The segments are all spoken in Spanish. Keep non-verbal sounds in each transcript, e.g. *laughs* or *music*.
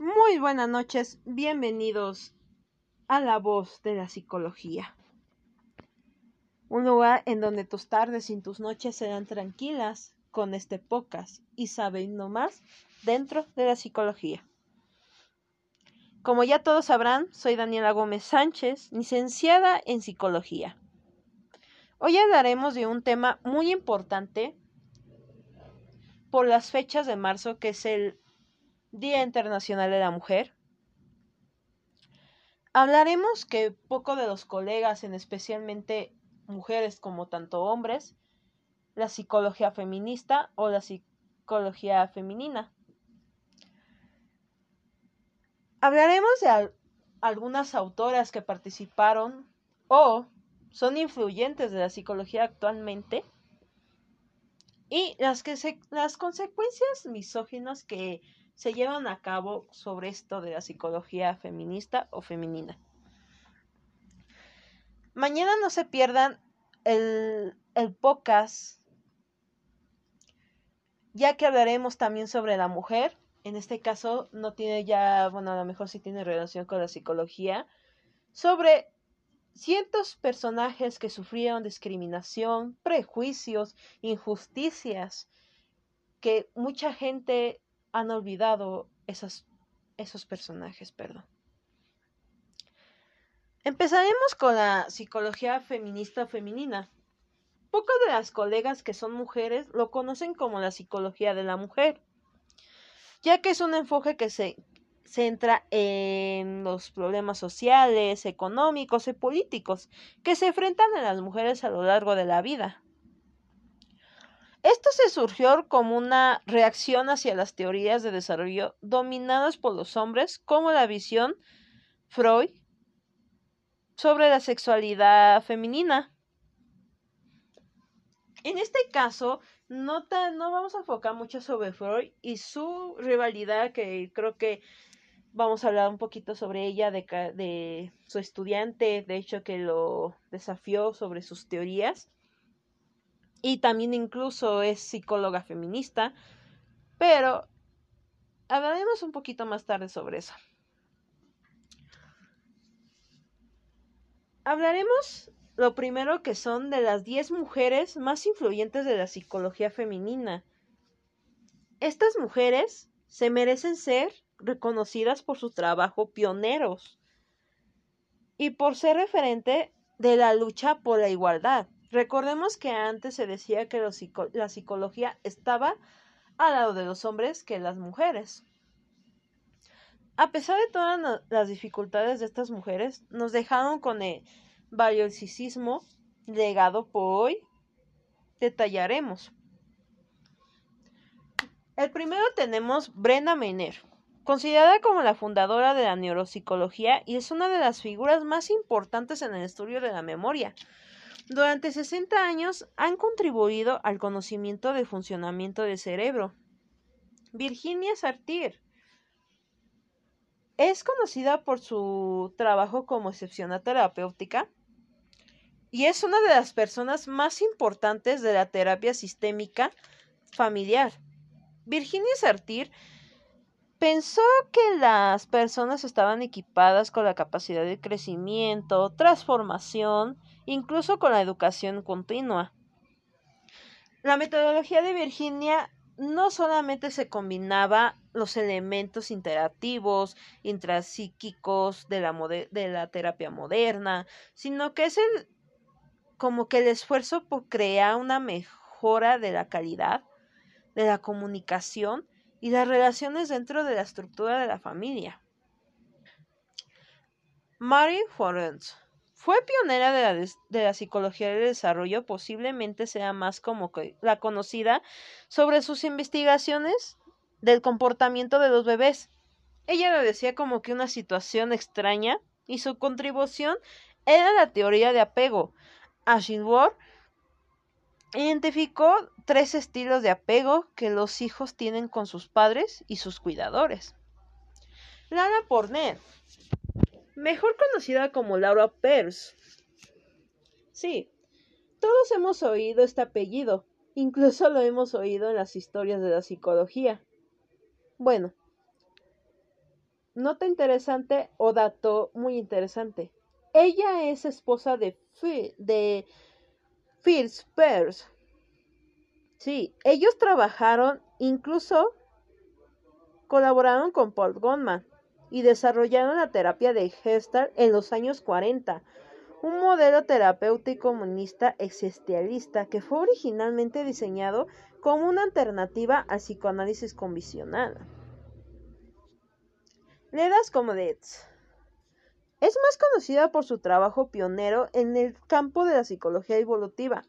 Muy buenas noches, bienvenidos a La Voz de la Psicología. Un lugar en donde tus tardes y tus noches serán tranquilas con este podcast y sabiendo más dentro de la psicología. Como ya todos sabrán, soy Daniela Gómez Sánchez, licenciada en psicología. Hoy hablaremos de un tema muy importante por las fechas de marzo, que es el Día Internacional de la Mujer. Hablaremos que poco de los colegas, en especialmente mujeres como tanto hombres, la psicología feminista o la psicología femenina. Hablaremos de algunas autoras que participaron o son influyentes de la psicología actualmente y las, que las consecuencias misóginas que se llevan a cabo sobre esto de la psicología feminista o femenina. Mañana no se pierdan el, el podcast, ya que hablaremos también sobre la mujer. En este caso no tiene ya, bueno, a lo mejor sí tiene relación con la psicología, sobre cientos personajes que sufrieron discriminación, prejuicios, injusticias, que mucha gente han olvidado esos, personajes, perdón. Empezaremos con la psicología feminista femenina. Pocos de las colegas que son mujeres lo conocen como la psicología de la mujer, ya que es un enfoque que se centra en los problemas sociales, económicos y políticos que se enfrentan a las mujeres a lo largo de la vida. Esto se surgió como una reacción hacia las teorías de desarrollo dominadas por los hombres, como la visión Freud sobre la sexualidad femenina. En este caso, no, no vamos a enfocar mucho sobre Freud y su rivalidad, que creo que vamos a hablar un poquito sobre ella, de, de su estudiante, de hecho que lo desafió sobre sus teorías y también incluso es psicóloga feminista, pero hablaremos un poquito más tarde sobre eso. Hablaremos lo primero que son de las 10 mujeres más influyentes de la psicología femenina. Estas mujeres se merecen ser reconocidas por su trabajo pioneros y por ser referente de la lucha por la igualdad. Recordemos que antes se decía que la psicología estaba al lado de los hombres que las mujeres. A pesar de todas las dificultades de estas mujeres, nos dejaron con el valiosísimo legado por hoy. Detallaremos. El primero tenemos Brenda Meiner, considerada como la fundadora de la neuropsicología y es una de las figuras más importantes en el estudio de la memoria. Durante 60 años han contribuido al conocimiento del funcionamiento del cerebro. Virginia Sartir es conocida por su trabajo como excepcional terapéutica y es una de las personas más importantes de la terapia sistémica familiar. Virginia Sartir pensó que las personas estaban equipadas con la capacidad de crecimiento, transformación incluso con la educación continua. La metodología de Virginia no solamente se combinaba los elementos interactivos, intrapsíquicos de la, de la terapia moderna, sino que es el, como que el esfuerzo por crear una mejora de la calidad de la comunicación y las relaciones dentro de la estructura de la familia. Mary Florence fue pionera de la, de la, psicología del desarrollo, posiblemente sea más como la conocida sobre sus investigaciones del comportamiento de los bebés. Ella lo decía como que una situación extraña y su contribución era la teoría de apego. Ashingworth identificó tres estilos de apego que los hijos tienen con sus padres y sus cuidadores. Lana Porner mejor conocida como Laura Peirce. Sí, todos hemos oído este apellido, incluso lo hemos oído en las historias de la psicología. Bueno, nota interesante o dato muy interesante. Ella es esposa de, Phil, de Spears. Sí, ellos trabajaron, incluso colaboraron con Paul Goldman y desarrollaron la terapia de Gestalt en los años 40, un modelo terapéutico comunista existencialista que fue originalmente diseñado como una alternativa al psicoanálisis convencional. Ledas como Es más conocida por su trabajo pionero en el campo de la psicología evolutiva.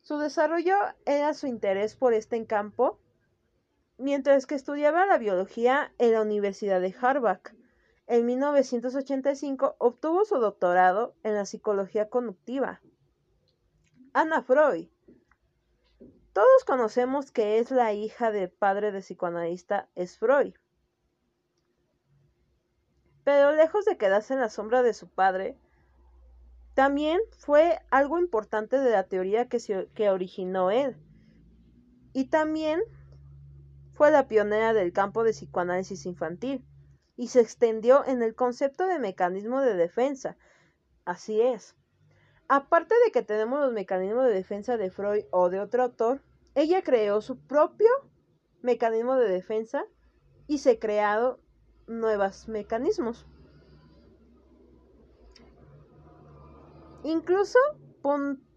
Su desarrollo era su interés por este campo mientras que estudiaba la biología en la Universidad de Harvard. En 1985 obtuvo su doctorado en la psicología conductiva. Ana Freud. Todos conocemos que es la hija del padre de psicoanalista es Freud. Pero lejos de quedarse en la sombra de su padre, también fue algo importante de la teoría que, que originó él. Y también fue la pionera del campo de psicoanálisis infantil y se extendió en el concepto de mecanismo de defensa. Así es. Aparte de que tenemos los mecanismos de defensa de Freud o de otro autor, ella creó su propio mecanismo de defensa y se creado nuevos mecanismos. Incluso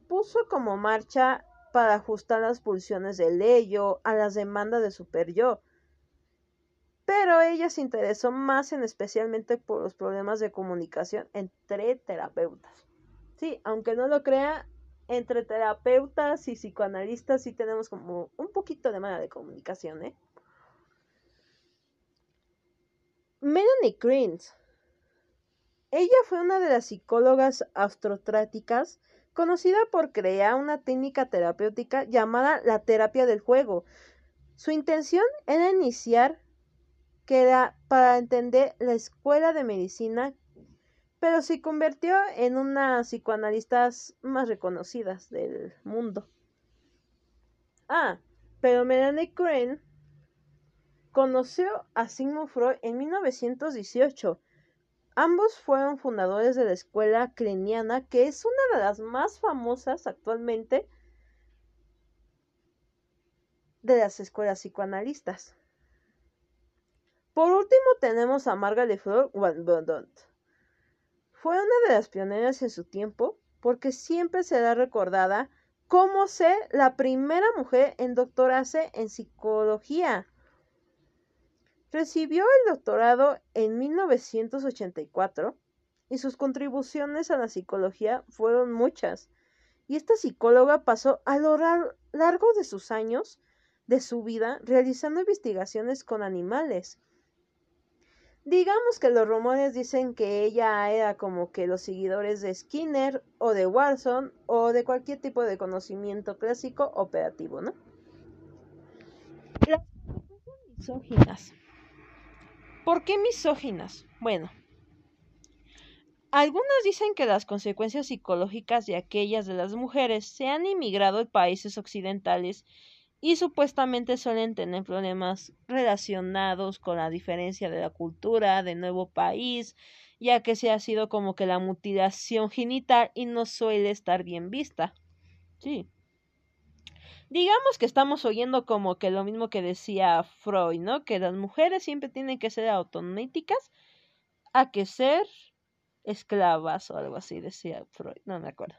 puso como marcha para ajustar las pulsiones del ello a las demandas de super yo. Pero ella se interesó más en especialmente por los problemas de comunicación entre terapeutas. Sí, aunque no lo crea, entre terapeutas y psicoanalistas sí tenemos como un poquito de mala de comunicación, ¿eh? Melanie Creens. Ella fue una de las psicólogas astrotráticas conocida por crear una técnica terapéutica llamada la terapia del juego. Su intención era iniciar que era para entender la escuela de medicina, pero se convirtió en una psicoanalista más reconocidas del mundo. Ah, pero Melanie Crane conoció a Sigmund Freud en 1918 Ambos fueron fundadores de la escuela kleniana, que es una de las más famosas actualmente de las escuelas psicoanalistas. Por último tenemos a Margaret Fleur Fue una de las pioneras en su tiempo porque siempre será recordada como ser la primera mujer en doctorarse en psicología. Recibió el doctorado en 1984 y sus contribuciones a la psicología fueron muchas. Y esta psicóloga pasó a lo largo de sus años de su vida realizando investigaciones con animales. Digamos que los rumores dicen que ella era como que los seguidores de Skinner o de Watson o de cualquier tipo de conocimiento clásico operativo, ¿no? Las misóginas. ¿Por qué misóginas? Bueno, algunos dicen que las consecuencias psicológicas de aquellas de las mujeres se han inmigrado en países occidentales y supuestamente suelen tener problemas relacionados con la diferencia de la cultura del nuevo país, ya que se ha sido como que la mutilación genital y no suele estar bien vista. Sí. Digamos que estamos oyendo como que lo mismo que decía Freud, ¿no? Que las mujeres siempre tienen que ser automáticas a que ser esclavas o algo así, decía Freud, no me acuerdo.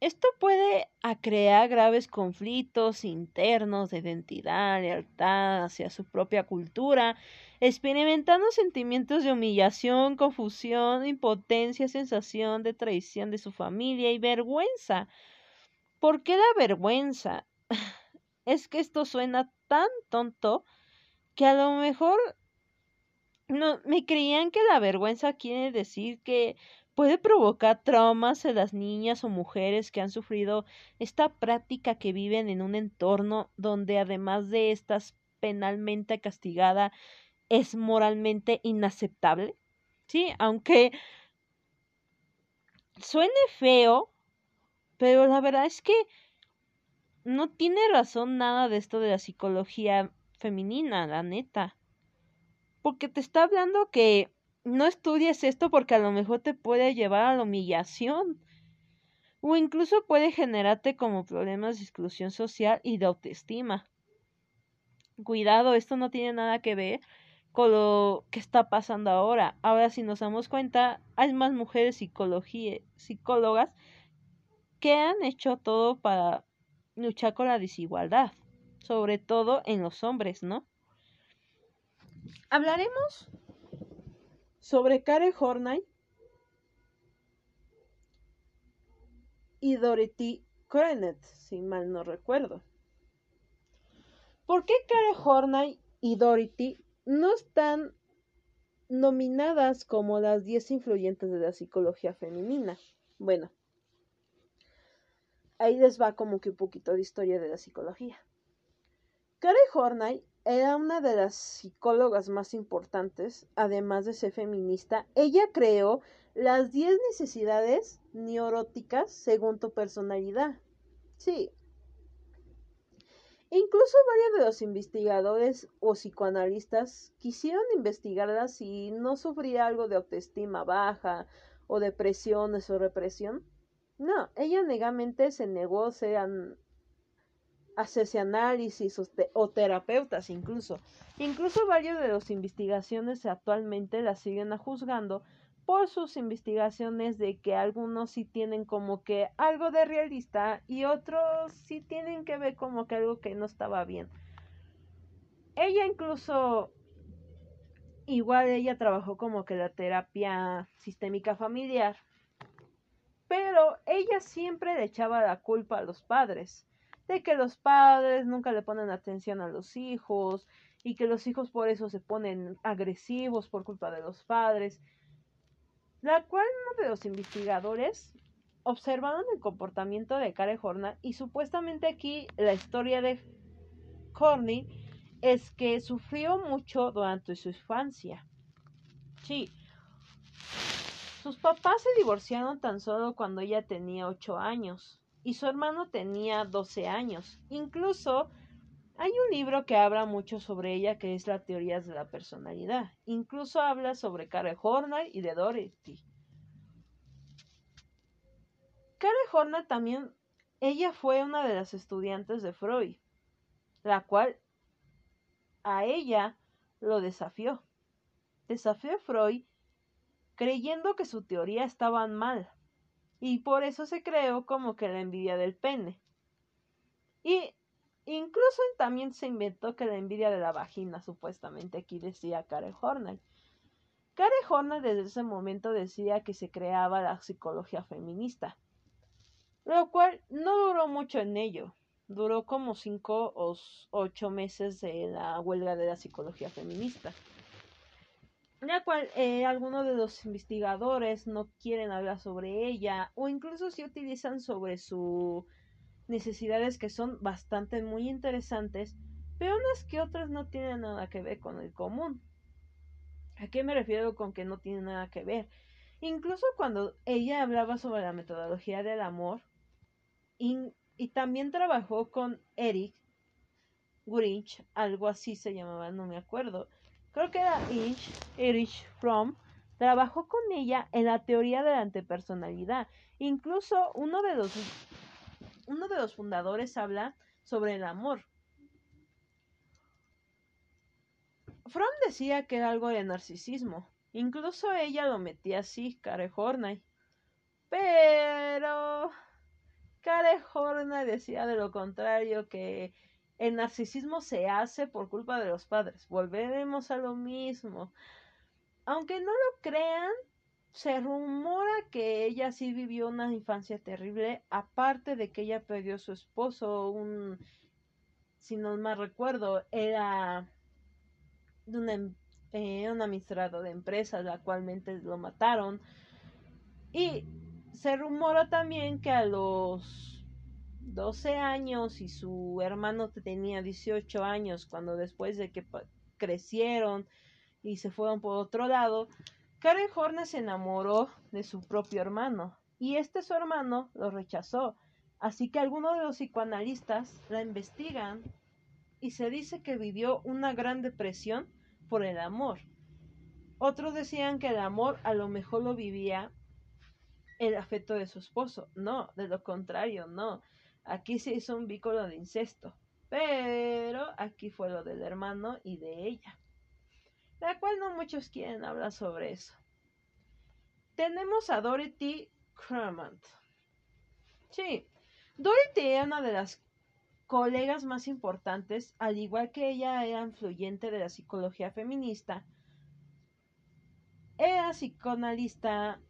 Esto puede crear graves conflictos internos de identidad, lealtad hacia su propia cultura, experimentando sentimientos de humillación, confusión, impotencia, sensación de traición de su familia y vergüenza ¿Por qué la vergüenza? *laughs* es que esto suena tan tonto que a lo mejor no me creían que la vergüenza quiere decir que puede provocar traumas en las niñas o mujeres que han sufrido esta práctica que viven en un entorno donde además de estas penalmente castigada es moralmente inaceptable. Sí, aunque suene feo, pero la verdad es que no tiene razón nada de esto de la psicología femenina, la neta. porque te está hablando que no estudies esto porque a lo mejor te puede llevar a la humillación o incluso puede generarte como problemas de exclusión social y de autoestima. Cuidado, esto no tiene nada que ver con lo que está pasando ahora. Ahora, si nos damos cuenta, hay más mujeres psicólogas que han hecho todo para luchar con la desigualdad, sobre todo en los hombres, ¿no? Hablaremos sobre Karen Horney y Dorothy Krenet, si mal no recuerdo. ¿Por qué Karen Horney y Dorothy no están nominadas como las 10 influyentes de la psicología femenina? Bueno, ahí les va como que un poquito de historia de la psicología. Karen Horney era una de las psicólogas más importantes, además de ser feminista. Ella creó las 10 necesidades neuróticas según tu personalidad. Sí. Incluso varios de los investigadores o psicoanalistas quisieron investigarla si no sufría algo de autoestima baja o depresiones o represión. No, ella negamente se negó a hacerse análisis o, terapeutas incluso. Incluso varios de las investigaciones actualmente la siguen juzgando por sus investigaciones de que algunos sí tienen como que algo de realista y otros sí tienen que ver como que algo que no estaba bien. Ella incluso, igual ella trabajó como que la terapia sistémica familiar, pero ella siempre le echaba la culpa a los padres, de que los padres nunca le ponen atención a los hijos y que los hijos por eso se ponen agresivos por culpa de los padres la cual uno de los investigadores observaron el comportamiento de Karen y supuestamente aquí la historia de Corny es que sufrió mucho durante su infancia. Sí. Sus papás se divorciaron tan solo cuando ella tenía 8 años y su hermano tenía 12 años. Incluso hay un libro que habla mucho sobre ella que es la teoría de la personalidad. Incluso habla sobre Karen Horner y de Dorothy. Karen Horner también, ella fue una de las estudiantes de Freud, la cual a ella lo desafió. Desafió a Freud creyendo que su teoría estaba mal y por eso se creó como que la envidia del pene. Y Incluso también se inventó que la envidia de la vagina, supuestamente aquí decía Karen Horner. Karen Horner desde ese momento decía que se creaba la psicología feminista, lo cual no duró mucho en ello. Duró como cinco o ocho meses de la huelga de la psicología feminista. La cual eh, algunos de los investigadores no quieren hablar sobre ella o incluso si utilizan sobre su necesidades que son bastante muy interesantes, pero unas que otras no tienen nada que ver con el común. ¿A qué me refiero con que no tiene nada que ver? Incluso cuando ella hablaba sobre la metodología del amor y, también trabajó con Eric Grinch, algo así se llamaba, no me acuerdo. Creo que era Erich, Fromm, trabajó con ella en la teoría de la antepersonalidad. Incluso uno de los uno de los fundadores habla sobre el amor. Fromm decía que era algo de narcisismo. Incluso ella lo metía así, Care Horney. Pero Care Horney decía de lo contrario, que el narcisismo se hace por culpa de los padres. Volveremos a lo mismo. Aunque no lo crean, se rumora que ella sí vivió una infancia terrible, aparte de que ella perdió a su esposo, un, si no mal recuerdo, era de em, eh, un administrador de empresas, la cualmente lo mataron. Y se rumora también que a los 12 años y su hermano tenía 18 años, cuando después de que crecieron y se fueron por otro lado, Karen Horner se enamoró de su propio hermano y este su hermano lo rechazó. Así que algunos de los psicoanalistas la investigan y se dice que vivió una gran depresión por el amor. Otros decían que el amor a lo mejor lo vivía el afecto de su esposo. No, de lo contrario, no. Aquí se hizo un vínculo de incesto. Pero aquí fue lo del hermano y de ella. La cual no muchos quieren hablar sobre eso. Tenemos a Dorothy Cremant. Sí, Dorothy era una de las colegas más importantes, al igual que ella era influyente de la psicología feminista. Era psicoanalista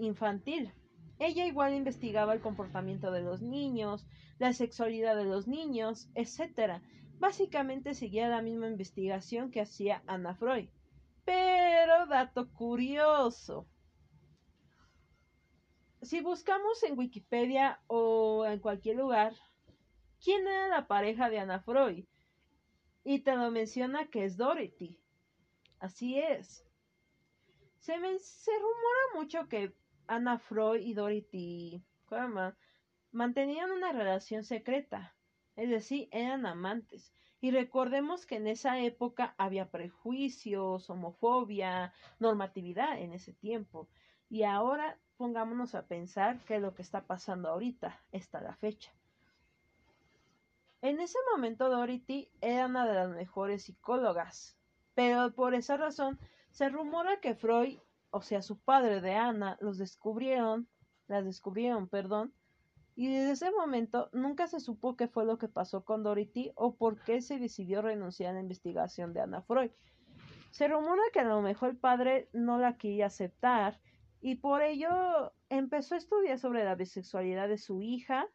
infantil. Ella igual investigaba el comportamiento de los niños, la sexualidad de los niños, etc. Básicamente seguía la misma investigación que hacía Anna Freud. Pero, dato curioso, si buscamos en Wikipedia o en cualquier lugar, ¿quién era la pareja de Anna Freud? Y te lo menciona que es Dorothy. Así es. Se, me, se rumora mucho que Anna Freud y Dorothy mantenían una relación secreta, es decir, eran amantes. Y recordemos que en esa época había prejuicios, homofobia, normatividad en ese tiempo. Y ahora pongámonos a pensar qué es lo que está pasando ahorita, esta la fecha. En ese momento Dorothy era una de las mejores psicólogas, pero por esa razón se rumora que Freud, o sea, su padre de Ana, los descubrieron, las descubrieron, perdón, y desde ese momento nunca se supo qué fue lo que pasó con Dorothy o por qué se decidió renunciar a la investigación de Ana Freud. Se rumora que a lo mejor el padre no la quería aceptar y por ello empezó a estudiar sobre la bisexualidad de su hija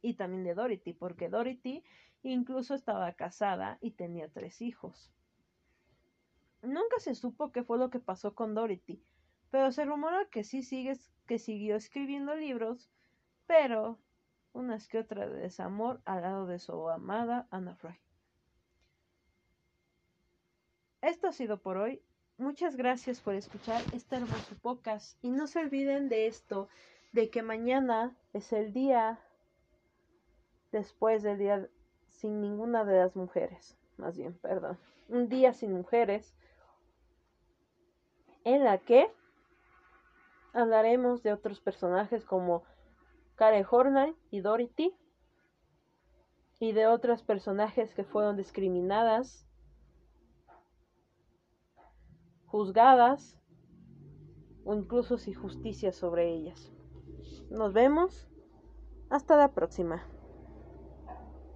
y también de Dorothy, porque Dorothy incluso estaba casada y tenía tres hijos. Nunca se supo qué fue lo que pasó con Dorothy, pero se rumora que sí sigue, que siguió escribiendo libros, pero unas que otra de desamor al lado de su amada Anna Freud. Esto ha sido por hoy. Muchas gracias por escuchar este hermoso podcast y no se olviden de esto, de que mañana es el día después del día sin ninguna de las mujeres, más bien, perdón, un día sin mujeres en la que hablaremos de otros personajes como Karen Horney y Dorothy y de otros personajes que fueron discriminadas juzgadas o incluso sin justicia sobre ellas. Nos vemos. Hasta la próxima.